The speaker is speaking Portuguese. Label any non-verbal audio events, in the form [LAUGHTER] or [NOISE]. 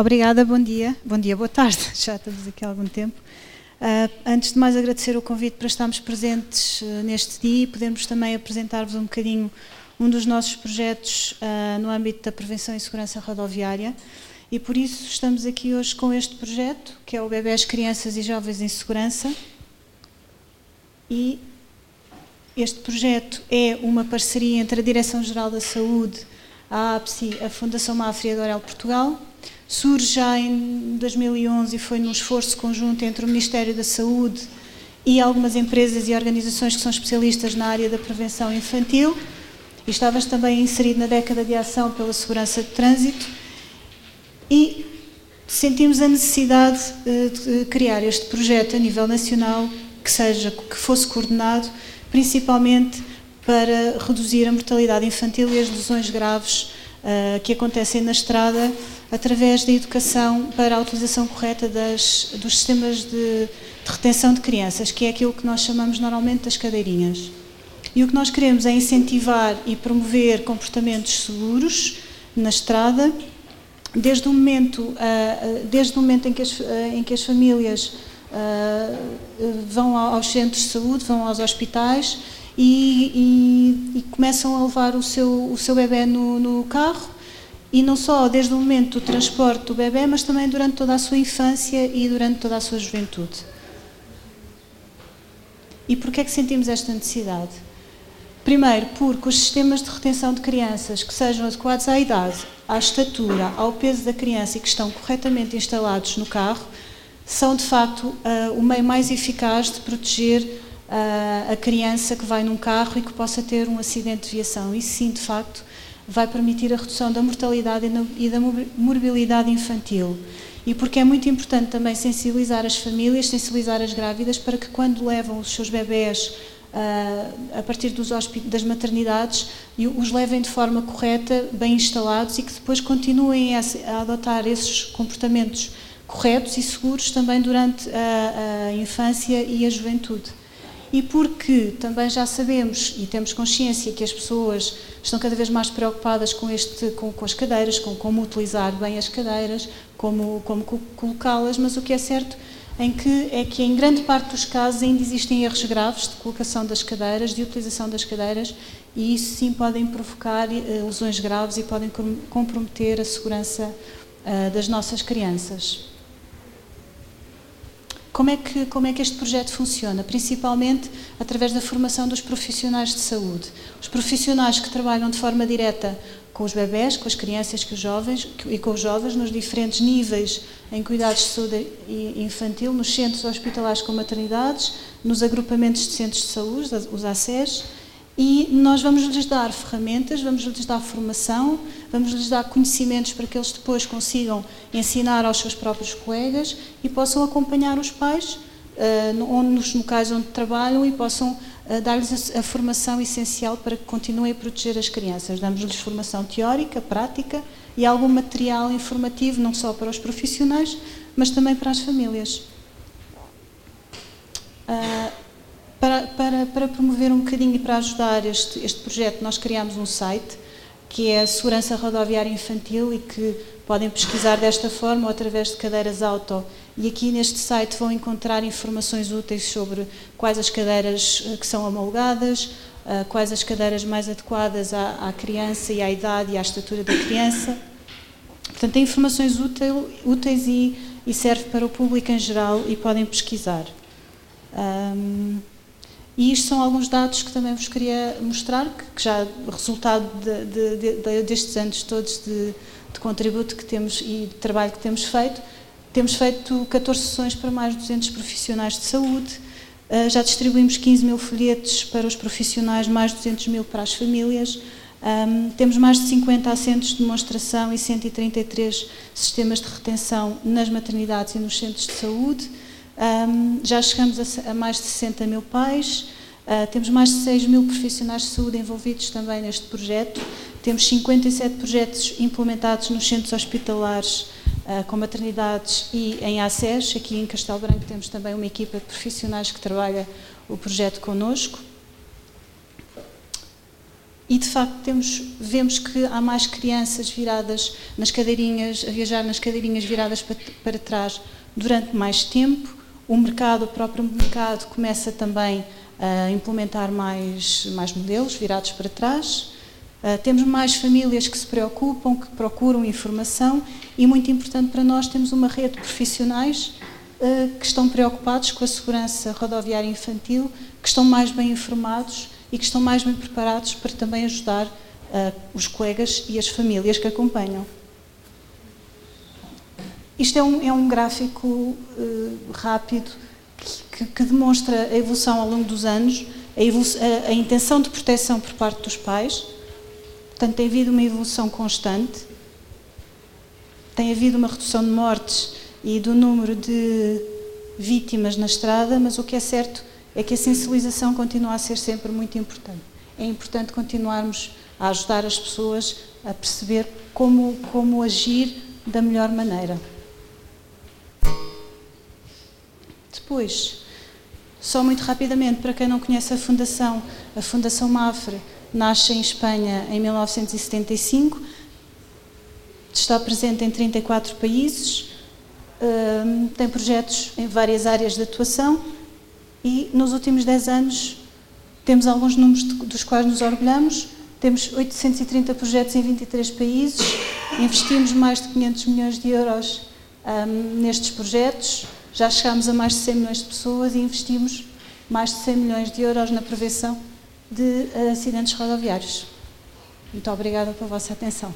Obrigada, bom dia. Bom dia, boa tarde. [LAUGHS] Já estamos aqui há algum tempo. Uh, antes de mais, agradecer o convite para estarmos presentes uh, neste dia e podermos também apresentar-vos um bocadinho um dos nossos projetos uh, no âmbito da prevenção e segurança rodoviária. E por isso estamos aqui hoje com este projeto, que é o Bebés, Crianças e Jovens em Segurança. E este projeto é uma parceria entre a Direção-Geral da Saúde, a APSI, a Fundação Mafra e a Portugal. Surge já em 2011 e foi num esforço conjunto entre o Ministério da Saúde e algumas empresas e organizações que são especialistas na área da prevenção infantil. E estavas também inserido na década de ação pela segurança de trânsito. E sentimos a necessidade eh, de criar este projeto a nível nacional que seja que fosse coordenado principalmente para reduzir a mortalidade infantil e as lesões graves uh, que acontecem na estrada através da educação para a utilização correta das, dos sistemas de, de retenção de crianças, que é aquilo que nós chamamos normalmente das cadeirinhas. E o que nós queremos é incentivar e promover comportamentos seguros na estrada, desde o momento, uh, desde o momento em, que as, em que as famílias vão aos centros de saúde, vão aos hospitais e, e, e começam a levar o seu, o seu bebê no, no, carro e não só desde o momento do transporte do bebê, mas também durante toda a sua infância e durante toda a sua juventude. E porquê é que sentimos esta necessidade? Primeiro, porque os sistemas de retenção de crianças que sejam adequados à idade, à estatura, ao peso da criança e que estão corretamente instalados no carro, são de facto uh, o meio mais eficaz de proteger a criança que vai num carro e que possa ter um acidente de viação. Isso sim, de facto, vai permitir a redução da mortalidade e da morbilidade infantil. E porque é muito importante também sensibilizar as famílias, sensibilizar as grávidas para que quando levam os seus bebés uh, a partir das maternidades, os levem de forma correta, bem instalados e que depois continuem a, adotar esses comportamentos corretos e seguros também durante a infância e a juventude e porque também já sabemos e temos consciência que as pessoas estão cada vez mais preocupadas com, este, com, com as cadeiras, com como utilizar bem as cadeiras, como, como colocá-las, mas o que é certo em que, é que em grande parte dos casos ainda existem erros graves de colocação das cadeiras, de utilização das cadeiras, e isso sim podem provocar uh, lesões graves e podem comprometer a segurança uh, das nossas crianças. Como é, que, como é que este projeto funciona? Principalmente através da formação dos profissionais de saúde. Os profissionais que trabalham de forma direta com os bebés, com as crianças com os jovens, e com os jovens nos diferentes níveis em cuidados de saúde infantil, nos centros hospitalares com maternidades, nos agrupamentos de centros de saúde, os ACES, e nós vamos lhes dar ferramentas, vamos lhes dar formação, vamos lhes dar conhecimentos para que eles depois consigam ensinar aos seus próprios colegas e possam acompanhar os pais uh, nos locais onde trabalham e possam uh, dar-lhes a, a, formação essencial para que continuem a proteger as crianças. Damos-lhes formação teórica, prática e algum material informativo, não só para os profissionais, mas também para as famílias. Uh, para, para, promover um bocadinho e para ajudar este, este projeto, nós criámos um site que é a Segurança Rodoviária Infantil e que podem pesquisar desta forma ou através de cadeiras auto. E aqui neste site vão encontrar informações úteis sobre quais as cadeiras eh, que são homologadas, eh, quais as cadeiras mais adequadas à, à criança e à idade e à estatura da criança. Portanto, tem informações útil, úteis e, e serve para o público em geral e podem pesquisar. Um, e isto são alguns dados que também vos queria mostrar, que já resultado de, de, de, destes anos todos de, contributo que temos e de trabalho que temos feito. Temos feito 14 sessões para mais de 200 profissionais de saúde, uh, já distribuímos 15 mil folhetos para os profissionais, mais de 200 mil para as famílias, um, temos mais de 50 assentos de demonstração e 133 sistemas de retenção nas maternidades e nos centros de saúde. Um, já chegamos a, a, mais de 60 mil pais, uh, temos mais de 6 mil profissionais de saúde envolvidos também neste projeto, temos 57 projetos implementados nos centros hospitalares uh, com maternidades e em ACES, aqui em Castelo Branco temos também uma equipa de profissionais que trabalha o projeto connosco. e de facto temos, vemos que há mais crianças viradas nas cadeirinhas, a viajar nas cadeirinhas viradas para, para trás durante mais tempo. O mercado, o próprio mercado, começa também a implementar mais, mais modelos virados para trás. Uh, temos mais famílias que se preocupam, que procuram informação e, muito importante para nós, temos uma rede de profissionais uh, que estão preocupados com a segurança rodoviária infantil, que estão mais bem informados e que estão mais bem preparados para também ajudar uh, os colegas e as famílias que acompanham. Isto é um, é um gráfico rápido que, que, demonstra a evolução ao longo dos anos, a, a, a intenção de proteção por parte dos pais Portanto, tem havido uma evolução constante, tem havido uma redução de mortes e do número de vítimas na estrada, mas o que é certo é que a sensibilização continua a ser sempre muito importante. É importante continuarmos a ajudar as pessoas a perceber como, como agir da melhor maneira. Depois, só muito rapidamente, para quem não conhece a Fundação, a Fundação Mafre nasce em Espanha em 1975, está presente em 34 países, hum, tem projetos em várias áreas de atuação e nos últimos 10 anos temos alguns números dos quais nos orgulhamos. Temos 830 projetos em 23 países, investimos mais de 500 milhões de euros um, nestes projetos, já chegámos a mais de 100 milhões de pessoas e investimos mais de 100 milhões de euros na prevenção de acidentes rodoviários. Muito obrigada pela vossa atenção.